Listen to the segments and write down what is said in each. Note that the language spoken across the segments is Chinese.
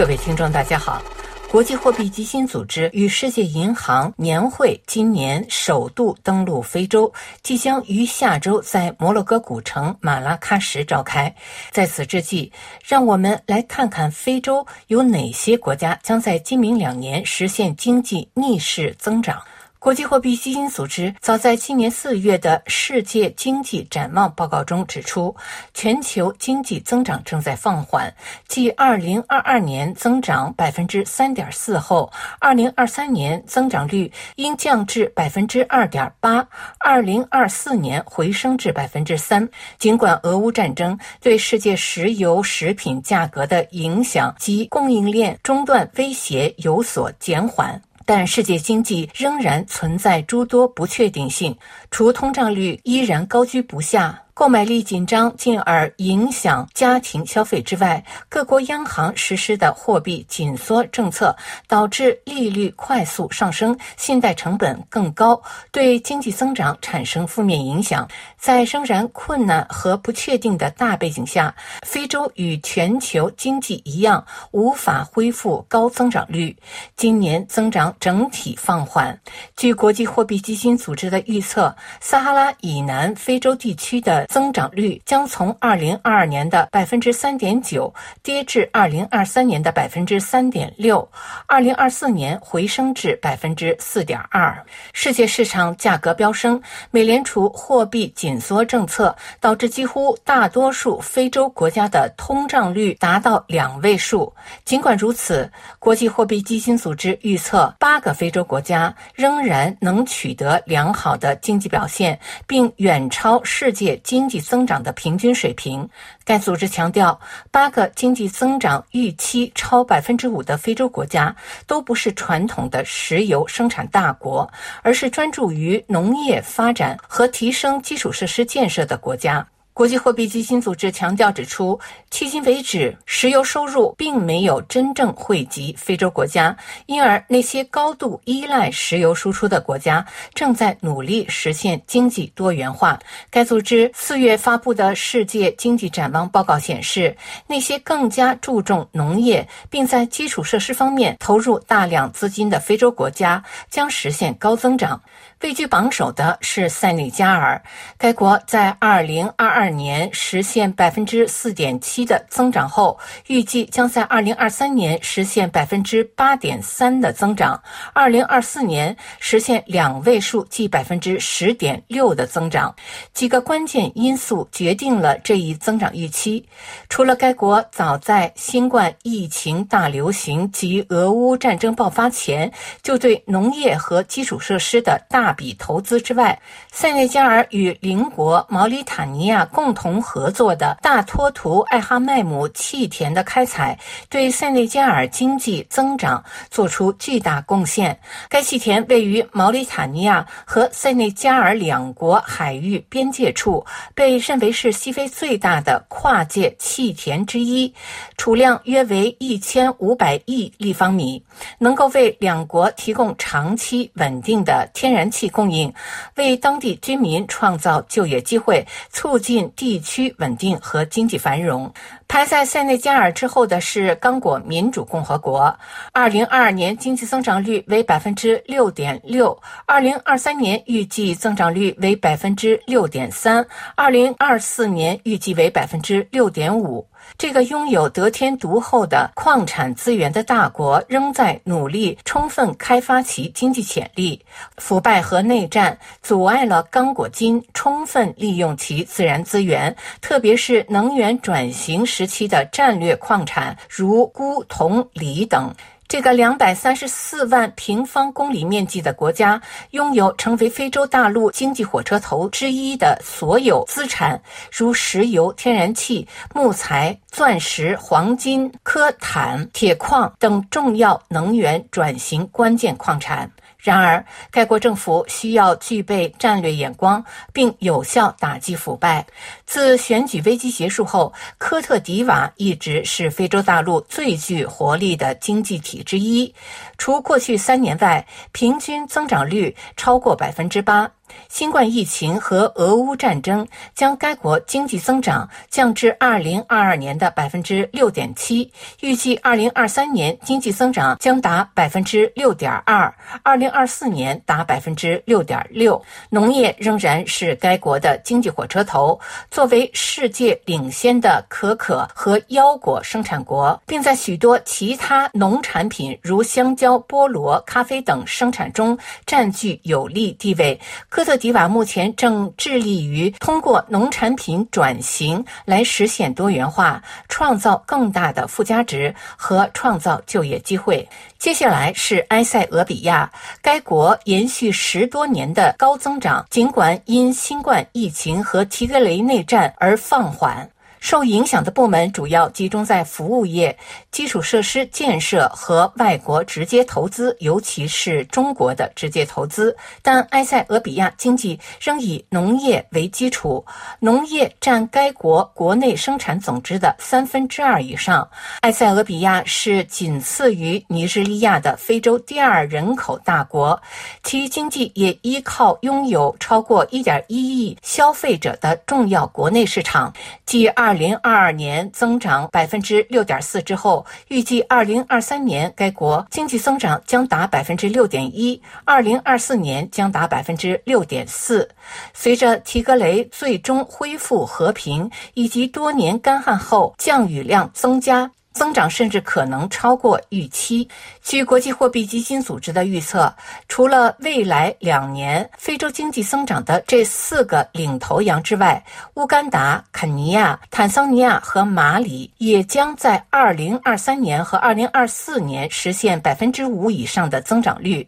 各位听众，大家好。国际货币基金组织与世界银行年会今年首度登陆非洲，即将于下周在摩洛哥古城马拉喀什召开。在此之际，让我们来看看非洲有哪些国家将在今明两年实现经济逆势增长。国际货币基金组织早在今年四月的世界经济展望报告中指出，全球经济增长正在放缓。继2022年增长3.4%后，2023年增长率应降至 2.8%，2024 年回升至3%。尽管俄乌战争对世界石油食品价格的影响及供应链中断威胁有所减缓。但世界经济仍然存在诸多不确定性，除通胀率依然高居不下。购买力紧张，进而影响家庭消费之外，各国央行实施的货币紧缩政策导致利率快速上升，信贷成本更高，对经济增长产生负面影响。在仍然困难和不确定的大背景下，非洲与全球经济一样无法恢复高增长率，今年增长整体放缓。据国际货币基金组织的预测，撒哈拉以南非洲地区的增长率将从二零二二年的百分之三点九跌至二零二三年的百分之三点六，二零二四年回升至百分之四点二。世界市场价格飙升，美联储货币紧缩政策导致几乎大多数非洲国家的通胀率达到两位数。尽管如此，国际货币基金组织预测八个非洲国家仍然能取得良好的经济表现，并远超世界经。济增长的平均水平。该组织强调，八个经济增长预期超百分之五的非洲国家都不是传统的石油生产大国，而是专注于农业发展和提升基础设施建设的国家。国际货币基金组织强调指出，迄今为止，石油收入并没有真正惠及非洲国家，因而那些高度依赖石油输出的国家正在努力实现经济多元化。该组织四月发布的世界经济展望报告显示，那些更加注重农业并在基础设施方面投入大量资金的非洲国家将实现高增长。位居榜首的是塞内加尔，该国在二零二二年实现百分之四点七的增长后，预计将在二零二三年实现百分之八点三的增长，二零二四年实现两位数，即百分之十点六的增长。几个关键因素决定了这一增长预期，除了该国早在新冠疫情大流行及俄乌战争爆发前就对农业和基础设施的大笔投资之外，塞内加尔与邻国毛里塔尼亚共同合作的大托图艾哈迈姆气田的开采，对塞内加尔经济增长做出巨大贡献。该气田位于毛里塔尼亚和塞内加尔两国海域边界处，被认为是西非最大的跨界气田之一，储量约为一千五百亿立方米，能够为两国提供长期稳定的天然气。供应，为当地居民创造就业机会，促进地区稳定和经济繁荣。排在塞内加尔之后的是刚果民主共和国，二零二二年经济增长率为百分之六点六，二零二三年预计增长率为百分之六点三，二零二四年预计为百分之六点五。这个拥有得天独厚的矿产资源的大国，仍在努力充分开发其经济潜力。腐败和内战阻碍了刚果金充分利用其自然资源，特别是能源转型时期的战略矿产，如钴、铜、锂等。这个两百三十四万平方公里面积的国家，拥有成为非洲大陆经济火车头之一的所有资产，如石油、天然气、木材、钻石、黄金、科坦、铁矿等重要能源转型关键矿产。然而，该国政府需要具备战略眼光，并有效打击腐败。自选举危机结束后，科特迪瓦一直是非洲大陆最具活力的经济体之一。除过去三年外，平均增长率超过百分之八。新冠疫情和俄乌战争将该国经济增长降至二零二二年的百分之六点七，预计二零二三年经济增长将达百分之六点二，二零二四年达百分之六点六。农业仍然是该国的经济火车头，作为世界领先的可可和腰果生产国，并在许多其他农产品如香蕉、菠萝、咖啡等生产中占据有利地位。科特迪瓦目前正致力于通过农产品转型来实现多元化，创造更大的附加值和创造就业机会。接下来是埃塞俄比亚，该国延续十多年的高增长，尽管因新冠疫情和提格雷内战而放缓。受影响的部门主要集中在服务业、基础设施建设和外国直接投资，尤其是中国的直接投资。但埃塞俄比亚经济仍以农业为基础，农业占该国国内生产总值的三分之二以上。埃塞俄比亚是仅次于尼日利亚的非洲第二人口大国，其经济也依靠拥有超过1.1亿消费者的重要国内市场，继二。二零二二年增长百分之六点四之后，预计二零二三年该国经济增长将达百分之六点一，二零二四年将达百分之六点四。随着提格雷最终恢复和平，以及多年干旱后降雨量增加。增长甚至可能超过预期。据国际货币基金组织的预测，除了未来两年非洲经济增长的这四个领头羊之外，乌干达、肯尼亚、坦桑尼亚和马里也将在2023年和2024年实现百分之五以上的增长率。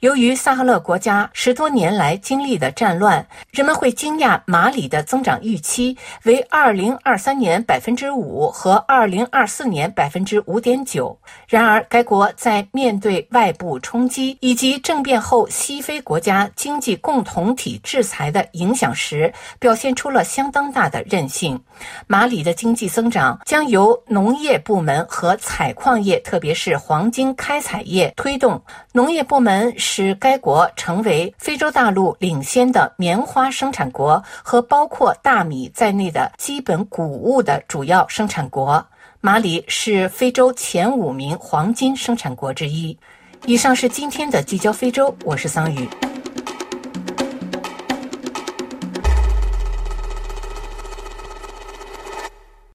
由于萨哈勒国家十多年来经历的战乱，人们会惊讶马里的增长预期为2023年百分之五和2024年百分之五点九。然而，该国在面对外部冲击以及政变后西非国家经济共同体制裁的影响时，表现出了相当大的韧性。马里的经济增长将由农业部门和采矿业，特别是黄金开采业推动。农业部门使该国成为非洲大陆领先的棉花生产国和包括大米在内的基本谷物的主要生产国。马里是非洲前五名黄金生产国之一。以上是今天的聚焦非洲，我是桑宇。